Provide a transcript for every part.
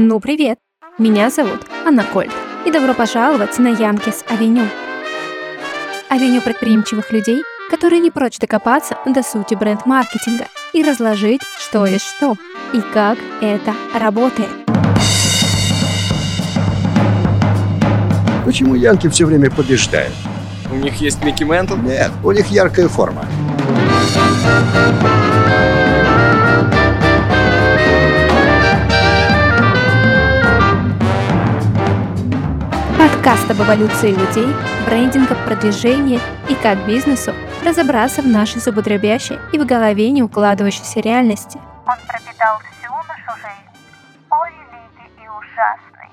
Ну, привет! Меня зовут Анна Кольт, и добро пожаловать на Yankees Avenue. Авеню предприимчивых людей, которые не прочь докопаться до сути бренд-маркетинга и разложить, что есть что и как это работает. Почему Янки все время побеждают? У них есть Микки Ментл? Нет, у них яркая форма. Подкаст об эволюции людей, брендинга, продвижении и как бизнесу разобраться в нашей зубодробящей и в голове не укладывающейся реальности. Он пропитал всю нашу жизнь. Ой, великий и ужасный.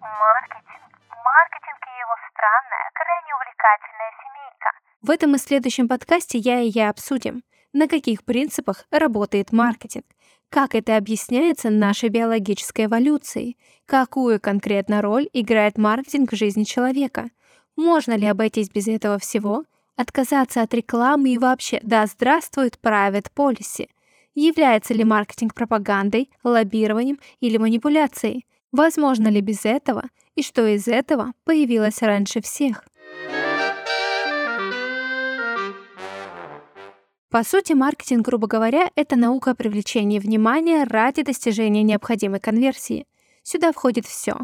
Маркетинг. Маркетинг и его странная, крайне увлекательная семейка. В этом и следующем подкасте я и я обсудим, на каких принципах работает маркетинг, как это объясняется нашей биологической эволюцией, какую конкретно роль играет маркетинг в жизни человека, можно ли обойтись без этого всего, отказаться от рекламы и вообще «да здравствует private policy», является ли маркетинг пропагандой, лоббированием или манипуляцией, возможно ли без этого? И что из этого появилось раньше всех. По сути, маркетинг, грубо говоря, это наука о привлечении внимания ради достижения необходимой конверсии. Сюда входит все.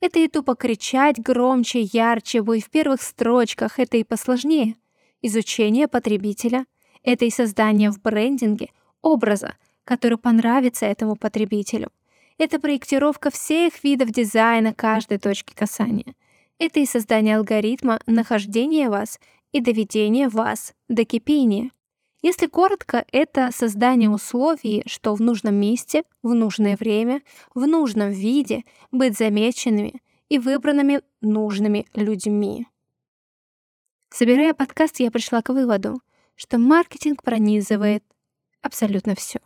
Это и тупо кричать громче, ярче, вы в первых строчках, это и посложнее. Изучение потребителя, это и создание в брендинге образа, который понравится этому потребителю. Это проектировка всех видов дизайна каждой точки касания. Это и создание алгоритма нахождения вас и доведения вас до кипения. Если коротко, это создание условий, что в нужном месте, в нужное время, в нужном виде быть замеченными и выбранными нужными людьми. Собирая подкаст, я пришла к выводу, что маркетинг пронизывает абсолютно все.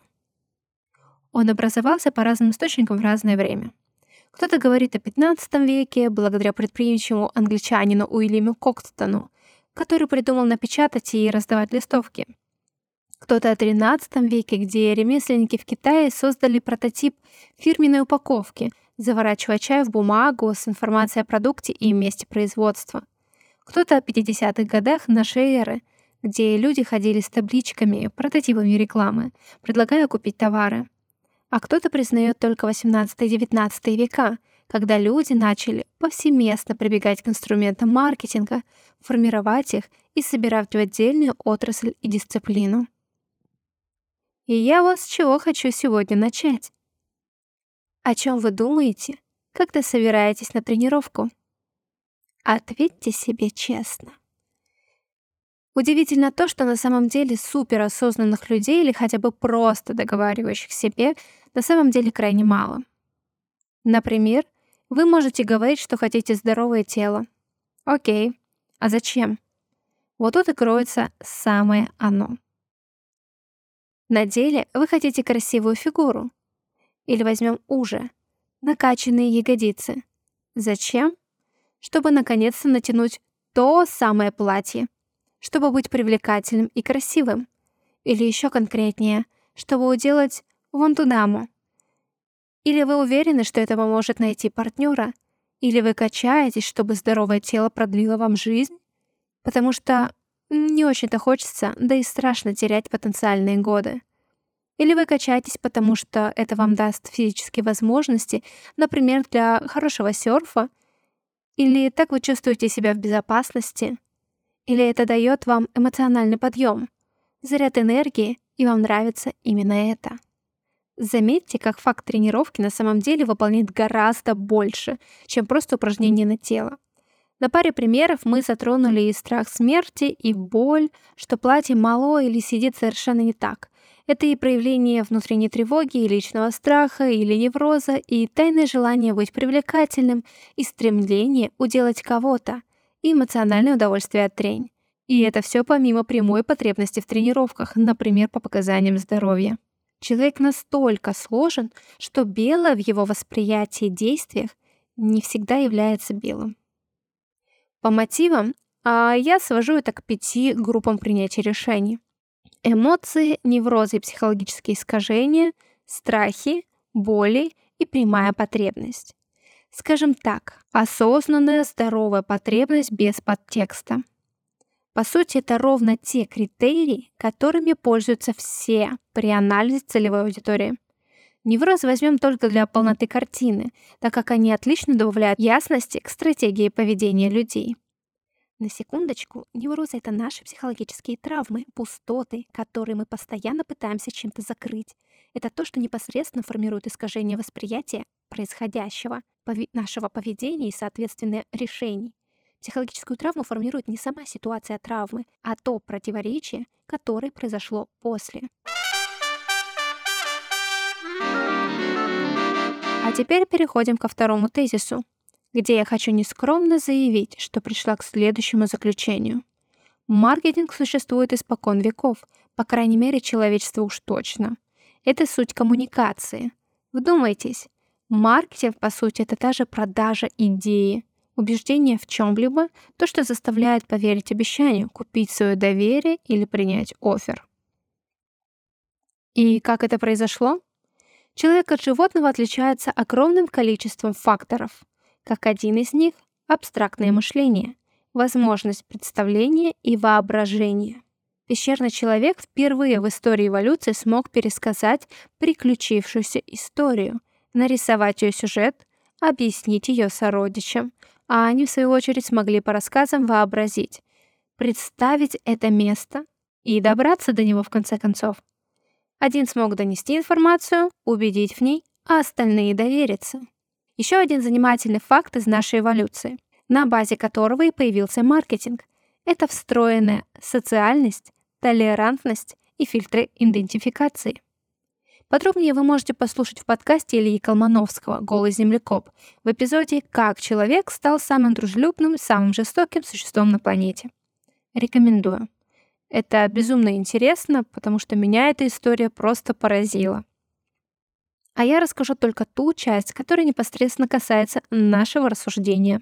Он образовался по разным источникам в разное время. Кто-то говорит о 15 веке благодаря предприимчивому англичанину Уильяму Коктону, который придумал напечатать и раздавать листовки — кто-то о 13 веке, где ремесленники в Китае создали прототип фирменной упаковки, заворачивая чай в бумагу с информацией о продукте и месте производства. Кто-то о 50-х годах нашей эры, где люди ходили с табличками, прототипами рекламы, предлагая купить товары. А кто-то признает только 18-19 века, когда люди начали повсеместно прибегать к инструментам маркетинга, формировать их и собирать в отдельную отрасль и дисциплину. И я вас чего хочу сегодня начать. О чем вы думаете, когда собираетесь на тренировку? Ответьте себе честно. Удивительно то, что на самом деле суперосознанных людей или хотя бы просто договаривающих себе на самом деле крайне мало. Например, вы можете говорить, что хотите здоровое тело. Окей, а зачем? Вот тут и кроется самое оно. На деле вы хотите красивую фигуру. Или возьмем уже, накачанные ягодицы. Зачем? Чтобы наконец-то натянуть то самое платье. Чтобы быть привлекательным и красивым. Или еще конкретнее, чтобы уделать вон ту даму. Или вы уверены, что это поможет найти партнера? Или вы качаетесь, чтобы здоровое тело продлило вам жизнь? Потому что не очень-то хочется, да и страшно терять потенциальные годы. Или вы качаетесь, потому что это вам даст физические возможности, например, для хорошего серфа, или так вы чувствуете себя в безопасности, или это дает вам эмоциональный подъем, заряд энергии, и вам нравится именно это. Заметьте, как факт тренировки на самом деле выполняет гораздо больше, чем просто упражнение на тело. На паре примеров мы затронули и страх смерти, и боль, что платье мало или сидит совершенно не так. Это и проявление внутренней тревоги, и личного страха, или невроза, и тайное желание быть привлекательным, и стремление уделать кого-то, и эмоциональное удовольствие от трень. И это все помимо прямой потребности в тренировках, например, по показаниям здоровья. Человек настолько сложен, что белое в его восприятии и действиях не всегда является белым. По мотивам а я свожу это к пяти группам принятия решений. Эмоции, неврозы и психологические искажения, страхи, боли, и прямая потребность. Скажем так, осознанная здоровая потребность без подтекста. По сути, это ровно те критерии, которыми пользуются все при анализе целевой аудитории. Невроз возьмем только для полноты картины, так как они отлично добавляют ясности к стратегии поведения людей. На секундочку, неврозы — это наши психологические травмы, пустоты, которые мы постоянно пытаемся чем-то закрыть. Это то, что непосредственно формирует искажение восприятия происходящего, пови- нашего поведения и, соответственно, решений. Психологическую травму формирует не сама ситуация травмы, а то противоречие, которое произошло после. Теперь переходим ко второму тезису, где я хочу нескромно заявить, что пришла к следующему заключению. Маркетинг существует испокон веков, по крайней мере, человечество уж точно. Это суть коммуникации. Вдумайтесь, маркетинг, по сути, это та же продажа идеи, убеждение в чем-либо, то, что заставляет поверить обещанию, купить свое доверие или принять офер. И как это произошло? Человек от животного отличается огромным количеством факторов. Как один из них — абстрактное мышление, возможность представления и воображения. Пещерный человек впервые в истории эволюции смог пересказать приключившуюся историю, нарисовать ее сюжет, объяснить ее сородичам, а они, в свою очередь, смогли по рассказам вообразить, представить это место и добраться до него в конце концов. Один смог донести информацию, убедить в ней, а остальные довериться. Еще один занимательный факт из нашей эволюции, на базе которого и появился маркетинг, это встроенная социальность, толерантность и фильтры идентификации. Подробнее вы можете послушать в подкасте Ильи Колмановского «Голый землекоп» в эпизоде «Как человек стал самым дружелюбным самым жестоким существом на планете». Рекомендую. Это безумно интересно, потому что меня эта история просто поразила. А я расскажу только ту часть, которая непосредственно касается нашего рассуждения.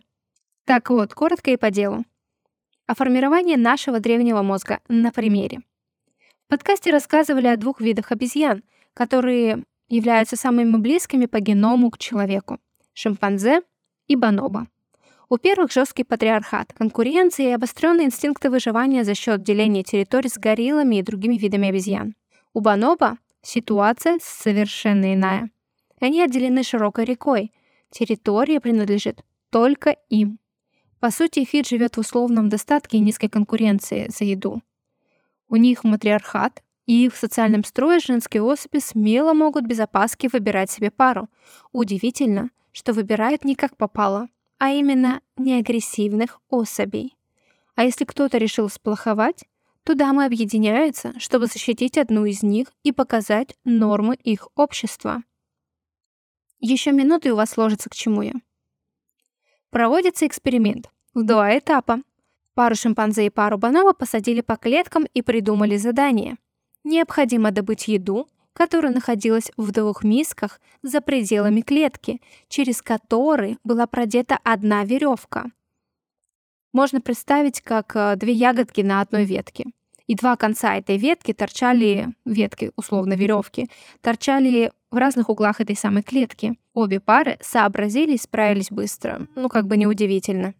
Так вот, коротко и по делу. О формировании нашего древнего мозга на примере. В подкасте рассказывали о двух видах обезьян, которые являются самыми близкими по геному к человеку — шимпанзе и бонобо. У первых жесткий патриархат, конкуренция и обостренные инстинкты выживания за счет деления территорий с гориллами и другими видами обезьян. У бонобо ситуация совершенно иная. Они отделены широкой рекой. Территория принадлежит только им. По сути, вид живет в условном достатке и низкой конкуренции за еду. У них матриархат, и в социальном строе женские особи смело могут без опаски выбирать себе пару. Удивительно, что выбирают не как попало, а именно неагрессивных особей. А если кто-то решил сплоховать, то дамы объединяются, чтобы защитить одну из них и показать нормы их общества. Еще минуты у вас сложится к чему я. Проводится эксперимент в два этапа. Пару шимпанзе и пару бонобо посадили по клеткам и придумали задание. Необходимо добыть еду, которая находилась в двух мисках за пределами клетки, через которые была продета одна веревка. Можно представить, как э, две ягодки на одной ветке. И два конца этой ветки торчали, ветки, условно, веревки, торчали в разных углах этой самой клетки. Обе пары сообразили справились быстро. Ну, как бы неудивительно.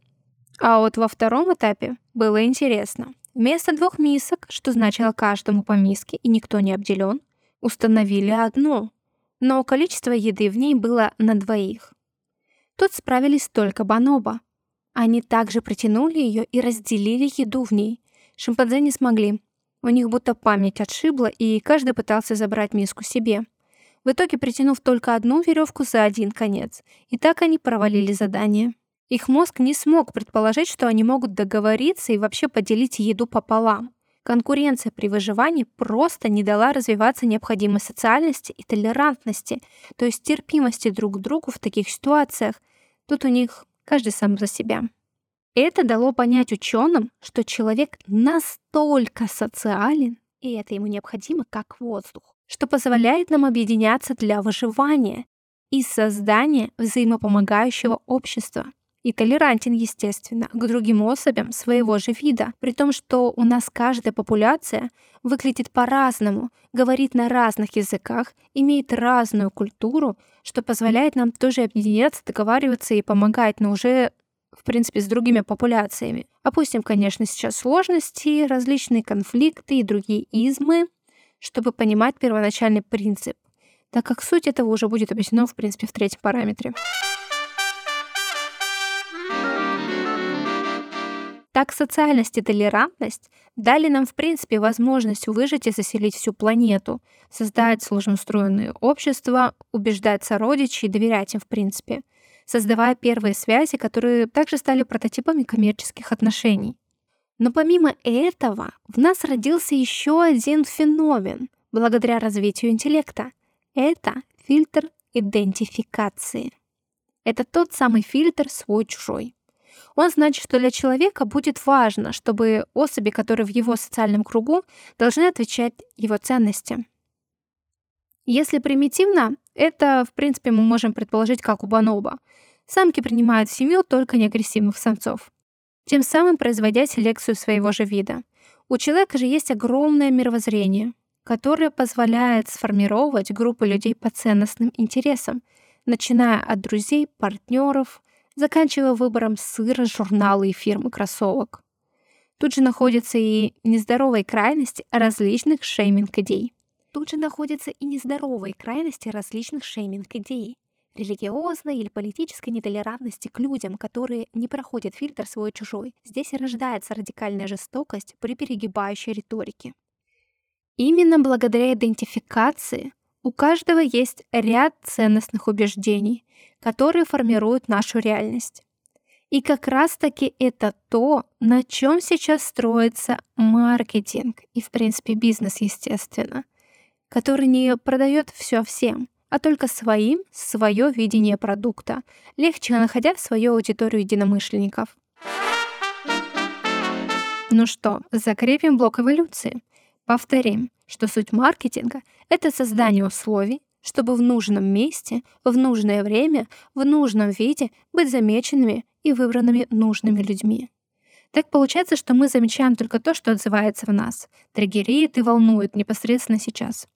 А вот во втором этапе было интересно. Вместо двух мисок, что значило каждому по миске, и никто не обделен, установили одну, но количество еды в ней было на двоих. Тут справились только Баноба. Они также протянули ее и разделили еду в ней. Шимпанзе не смогли. У них будто память отшибла, и каждый пытался забрать миску себе. В итоге притянув только одну веревку за один конец. И так они провалили задание. Их мозг не смог предположить, что они могут договориться и вообще поделить еду пополам. Конкуренция при выживании просто не дала развиваться необходимой социальности и толерантности, то есть терпимости друг к другу в таких ситуациях. Тут у них каждый сам за себя. Это дало понять ученым, что человек настолько социален, и это ему необходимо как воздух, что позволяет нам объединяться для выживания и создания взаимопомогающего общества. И толерантен, естественно, к другим особям своего же вида, при том, что у нас каждая популяция выглядит по-разному, говорит на разных языках, имеет разную культуру, что позволяет нам тоже объединяться, договариваться и помогать, но уже в принципе, с другими популяциями. Опустим, конечно, сейчас сложности, различные конфликты и другие измы, чтобы понимать первоначальный принцип, так как суть этого уже будет объяснено, в принципе, в третьем параметре. Так социальность и толерантность дали нам, в принципе, возможность выжить и заселить всю планету, создать сложноустроенные общества, убеждать сородичей доверять им, в принципе, создавая первые связи, которые также стали прототипами коммерческих отношений. Но помимо этого, в нас родился еще один феномен благодаря развитию интеллекта. Это фильтр идентификации. Это тот самый фильтр свой-чужой. Он значит, что для человека будет важно, чтобы особи, которые в его социальном кругу, должны отвечать его ценностям. Если примитивно, это, в принципе, мы можем предположить, как у Баноба. Самки принимают в семью только неагрессивных самцов, тем самым производя селекцию своего же вида. У человека же есть огромное мировоззрение, которое позволяет сформировать группы людей по ценностным интересам, начиная от друзей, партнеров, заканчивая выбором сыра, журнала и фирмы кроссовок. Тут же находятся и нездоровые крайности различных шейминг-идей. Тут же находятся и нездоровые крайности различных шейминг-идей. Религиозной или политической нетолерантности к людям, которые не проходят фильтр свой-чужой. Здесь и рождается радикальная жестокость при перегибающей риторике. Именно благодаря идентификации у каждого есть ряд ценностных убеждений, которые формируют нашу реальность. И как раз-таки это то, на чем сейчас строится маркетинг и, в принципе, бизнес, естественно, который не продает все всем, а только своим свое видение продукта, легче находя свою аудиторию единомышленников. Ну что, закрепим блок эволюции. Повторим, что суть маркетинга — это создание условий, чтобы в нужном месте, в нужное время, в нужном виде быть замеченными и выбранными нужными людьми. Так получается, что мы замечаем только то, что отзывается в нас, триггерит и волнует непосредственно сейчас.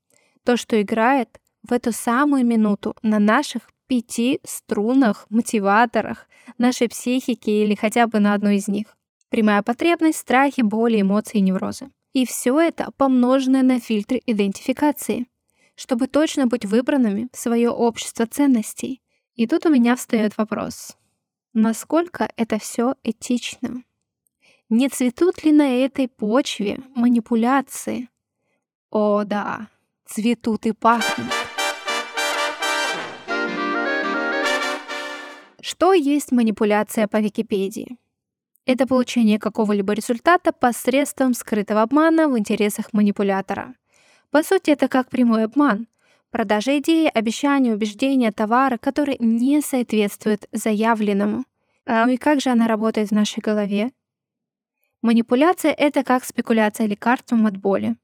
То, что играет в эту самую минуту на наших пяти струнах, мотиваторах, нашей психики или хотя бы на одной из них. Прямая потребность, страхи, боли, эмоции неврозы. И все это помноженное на фильтры идентификации, чтобы точно быть выбранными в свое общество ценностей. И тут у меня встает вопрос. Насколько это все этично? Не цветут ли на этой почве манипуляции? О да, цветут и пахнут. Что есть манипуляция по Википедии? Это получение какого-либо результата посредством скрытого обмана в интересах манипулятора. По сути, это как прямой обман. Продажа идеи, обещания, убеждения, товара, которые не соответствуют заявленному. А и как же она работает в нашей голове? Манипуляция — это как спекуляция лекарством от боли,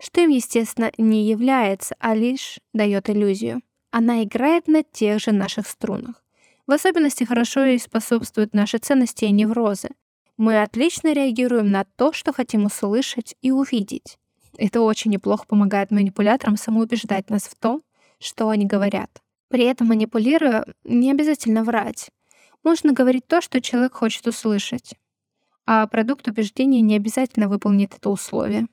что им, естественно, не является, а лишь дает иллюзию. Она играет на тех же наших струнах. В особенности хорошо и способствуют наши ценности и неврозы. Мы отлично реагируем на то, что хотим услышать и увидеть. Это очень неплохо помогает манипуляторам самоубеждать нас в том, что они говорят. При этом манипулируя, не обязательно врать. Можно говорить то, что человек хочет услышать. А продукт убеждения не обязательно выполнит это условие.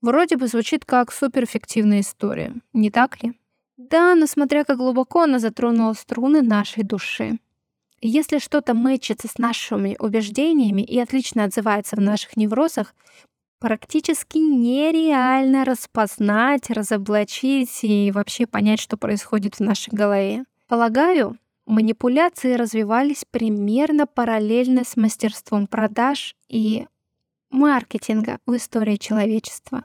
Вроде бы звучит как суперэффективная история, не так ли? Да, но смотря как глубоко она затронула струны нашей души. Если что-то мэчится с нашими убеждениями и отлично отзывается в наших неврозах, практически нереально распознать, разоблачить и вообще понять, что происходит в нашей голове. Полагаю, манипуляции развивались примерно параллельно с мастерством продаж и маркетинга в истории человечества.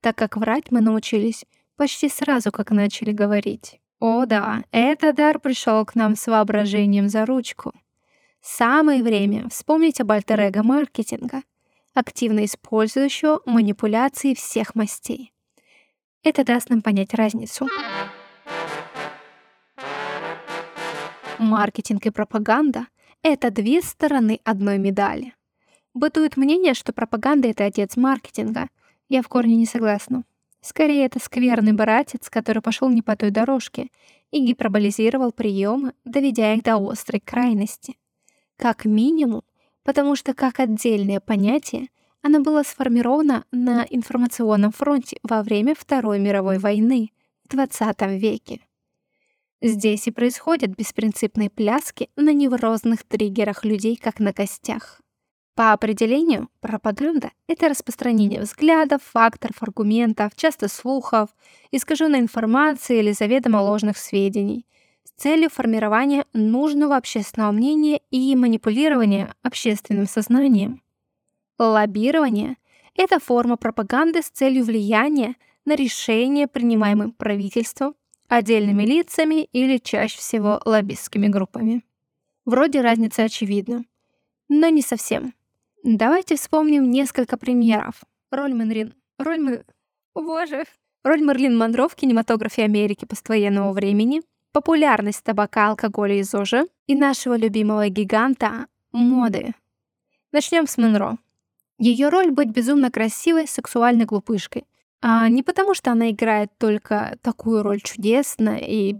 Так как врать мы научились почти сразу, как начали говорить. О да, этот дар пришел к нам с воображением за ручку. Самое время вспомнить об альтер маркетинга, активно использующего манипуляции всех мастей. Это даст нам понять разницу. Маркетинг и пропаганда – это две стороны одной медали. Бытует мнение, что пропаганда – это отец маркетинга. Я в корне не согласна. Скорее, это скверный братец, который пошел не по той дорожке и гиперболизировал приемы, доведя их до острой крайности. Как минимум, потому что как отдельное понятие оно было сформировано на информационном фронте во время Второй мировой войны в XX веке. Здесь и происходят беспринципные пляски на неврозных триггерах людей, как на костях. По определению, пропаганда — это распространение взглядов, факторов, аргументов, часто слухов, искаженной информации или заведомо ложных сведений с целью формирования нужного общественного мнения и манипулирования общественным сознанием. Лоббирование — это форма пропаганды с целью влияния на решения, принимаемые правительством, отдельными лицами или чаще всего лоббистскими группами. Вроде разница очевидна, но не совсем. Давайте вспомним несколько примеров. Роль Мэнрин... Роль Мэн... Боже. Роль Мерлин Монро в кинематографе Америки поствоенного времени, популярность табака, алкоголя и ЗОЖа и нашего любимого гиганта — моды. Начнем с Монро. Ее роль быть безумно красивой, сексуальной глупышкой. А не потому, что она играет только такую роль чудесно и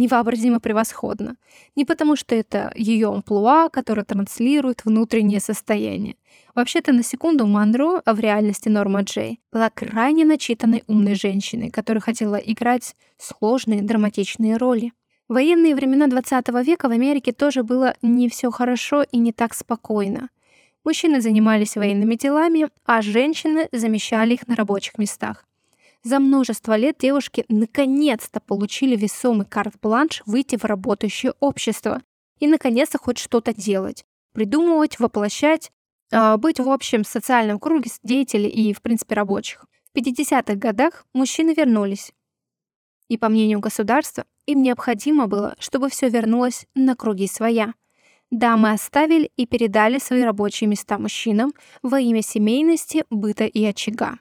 невообразимо превосходно. Не потому, что это ее амплуа, который транслирует внутреннее состояние. Вообще-то, на секунду Монро, а в реальности Норма Джей, была крайне начитанной умной женщиной, которая хотела играть сложные драматичные роли. В военные времена 20 века в Америке тоже было не все хорошо и не так спокойно. Мужчины занимались военными делами, а женщины замещали их на рабочих местах. За множество лет девушки наконец-то получили весомый карт-бланш выйти в работающее общество и наконец-то хоть что-то делать, придумывать, воплощать, э, быть в общем социальном круге деятелей и, в принципе, рабочих. В 50-х годах мужчины вернулись. И, по мнению государства, им необходимо было, чтобы все вернулось на круги своя. Дамы оставили и передали свои рабочие места мужчинам во имя семейности, быта и очага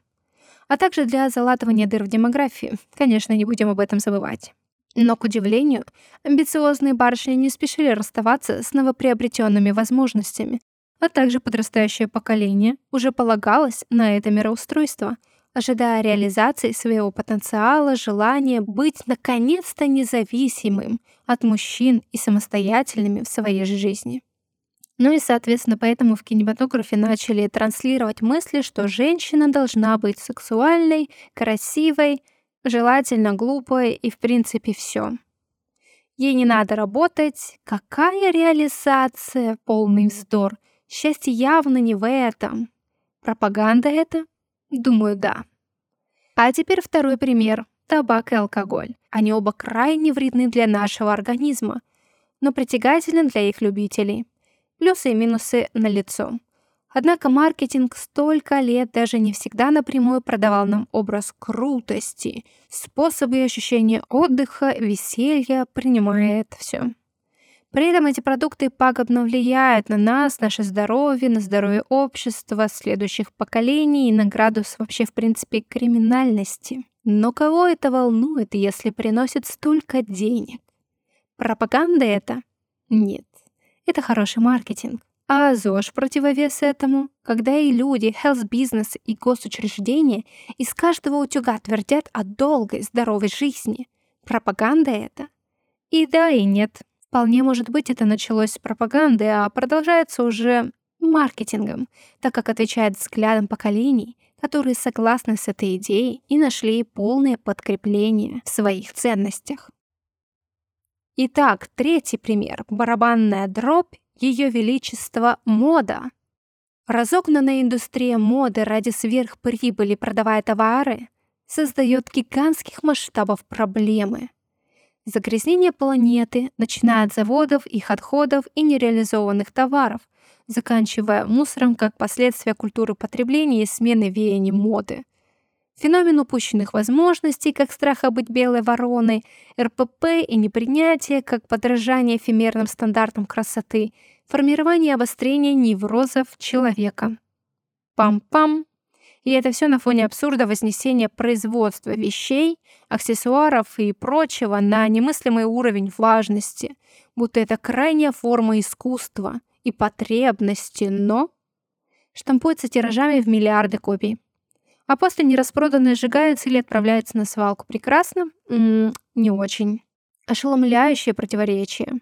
а также для залатывания дыр в демографии. Конечно, не будем об этом забывать. Но, к удивлению, амбициозные барышни не спешили расставаться с новоприобретенными возможностями, а также подрастающее поколение уже полагалось на это мироустройство, ожидая реализации своего потенциала, желания быть наконец-то независимым от мужчин и самостоятельными в своей жизни. Ну и, соответственно, поэтому в кинематографе начали транслировать мысли, что женщина должна быть сексуальной, красивой, желательно глупой и, в принципе, все. Ей не надо работать. Какая реализация? Полный вздор. Счастье явно не в этом. Пропаганда это? Думаю, да. А теперь второй пример. Табак и алкоголь. Они оба крайне вредны для нашего организма, но притягательны для их любителей. Плюсы и минусы налицо. Однако маркетинг столько лет даже не всегда напрямую продавал нам образ крутости, способы и ощущения отдыха, веселья, принимая это все. При этом эти продукты пагубно влияют на нас, наше здоровье, на здоровье общества, следующих поколений и на градус вообще, в принципе, криминальности. Но кого это волнует, если приносит столько денег? Пропаганда это? Нет. Это хороший маркетинг. А ЗОЖ противовес этому, когда и люди, health-бизнес и госучреждения из каждого утюга твердят о долгой, здоровой жизни. Пропаганда это? И да, и нет. Вполне может быть, это началось с пропаганды, а продолжается уже маркетингом, так как отвечает взглядам поколений, которые согласны с этой идеей и нашли полное подкрепление в своих ценностях. Итак, третий пример. Барабанная дробь, ее величество мода. Разогнанная индустрия моды ради сверхприбыли, продавая товары, создает гигантских масштабов проблемы. Загрязнение планеты, начиная от заводов, их отходов и нереализованных товаров, заканчивая мусором как последствия культуры потребления и смены веяний моды – Феномен упущенных возможностей, как страха быть белой вороной, РПП и непринятие, как подражание эфемерным стандартам красоты, формирование обострения неврозов человека. Пам-пам. И это все на фоне абсурда вознесения производства вещей, аксессуаров и прочего на немыслимый уровень важности, будто это крайняя форма искусства и потребности, но штампуется тиражами в миллиарды копий. А после нераспроданное сжигается или отправляется на свалку. Прекрасно? М-м, не очень. Ошеломляющее противоречие.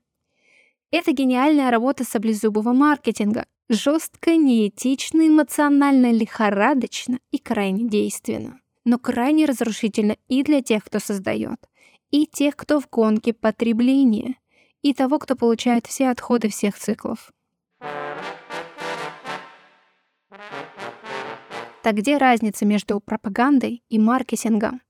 Это гениальная работа саблезубого маркетинга. Жестко, неэтично, эмоционально, лихорадочно и крайне действенно. Но крайне разрушительно и для тех, кто создает, и тех, кто в гонке потребления, и того, кто получает все отходы всех циклов. Так где разница между пропагандой и маркетингом?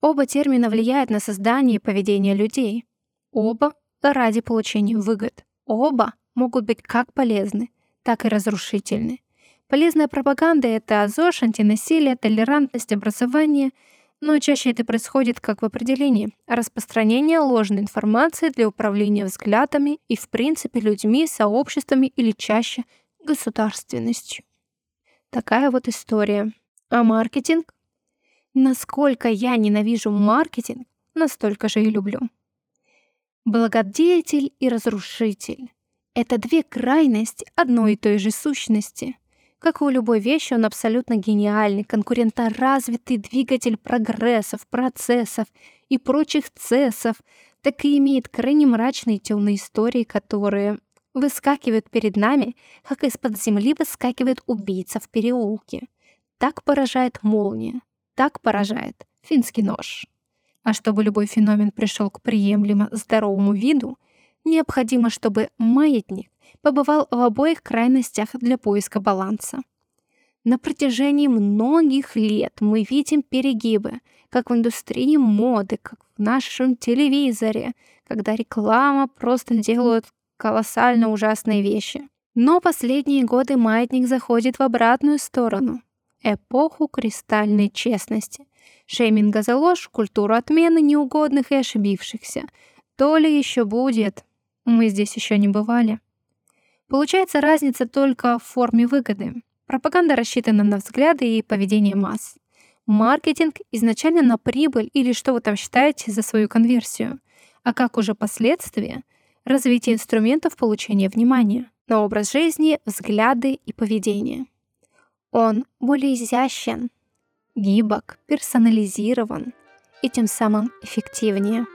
Оба термина влияют на создание и поведение людей. Оба ради получения выгод. Оба могут быть как полезны, так и разрушительны. Полезная пропаганда — это ЗОЖ, антинасилие, толерантность, образование, но чаще это происходит как в определении распространение ложной информации для управления взглядами и, в принципе, людьми, сообществами или чаще государственностью. Такая вот история. А маркетинг? Насколько я ненавижу маркетинг, настолько же и люблю. Благодетель и разрушитель — это две крайности одной и той же сущности. Как и у любой вещи, он абсолютно гениальный, конкуренторазвитый двигатель прогрессов, процессов и прочих цессов, так и имеет крайне мрачные темные истории, которые выскакивают перед нами, как из-под земли выскакивает убийца в переулке. Так поражает молния, так поражает финский нож. А чтобы любой феномен пришел к приемлемо здоровому виду, необходимо, чтобы маятник побывал в обоих крайностях для поиска баланса. На протяжении многих лет мы видим перегибы, как в индустрии моды, как в нашем телевизоре, когда реклама просто делают колоссально ужасные вещи. Но последние годы маятник заходит в обратную сторону. Эпоху кристальной честности, шейминга за ложь, культуру отмены неугодных и ошибившихся. То ли еще будет. Мы здесь еще не бывали. Получается разница только в форме выгоды. Пропаганда рассчитана на взгляды и поведение масс. Маркетинг изначально на прибыль или что вы там считаете за свою конверсию. А как уже последствия — развитие инструментов получения внимания на образ жизни, взгляды и поведение. Он более изящен, гибок, персонализирован и тем самым эффективнее.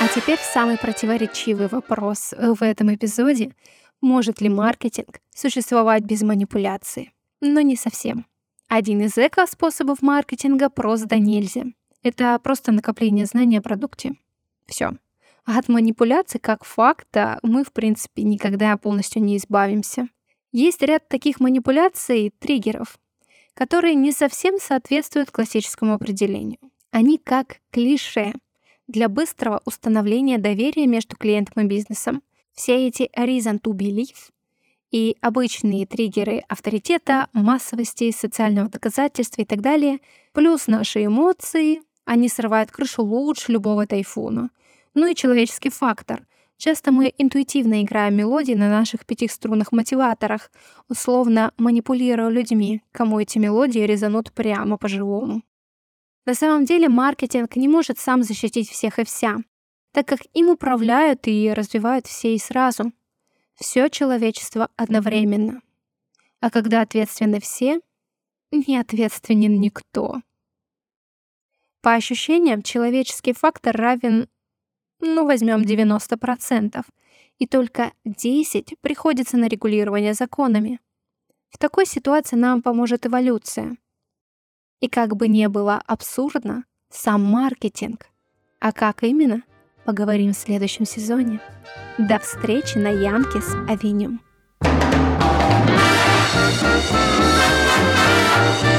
А теперь самый противоречивый вопрос в этом эпизоде. Может ли маркетинг существовать без манипуляции? Но не совсем. Один из эко-способов маркетинга просто нельзя. Это просто накопление знаний о продукте. Все. А от манипуляций как факта мы, в принципе, никогда полностью не избавимся. Есть ряд таких манипуляций, триггеров, которые не совсем соответствуют классическому определению. Они как клише для быстрого установления доверия между клиентом и бизнесом. Все эти reason to believe и обычные триггеры авторитета, массовости, социального доказательства и так далее, плюс наши эмоции, они срывают крышу лучше любого тайфуна — ну и человеческий фактор. Часто мы интуитивно играем мелодии на наших пятиструнных мотиваторах, условно манипулируя людьми, кому эти мелодии резанут прямо по-живому. На самом деле маркетинг не может сам защитить всех и вся, так как им управляют и развивают все и сразу. Все человечество одновременно. А когда ответственны все, не ответственен никто. По ощущениям, человеческий фактор равен ну, возьмем 90%, и только 10 приходится на регулирование законами. В такой ситуации нам поможет эволюция. И как бы не было абсурдно, сам маркетинг. А как именно, поговорим в следующем сезоне. До встречи на Янкис Авеню. Thank you.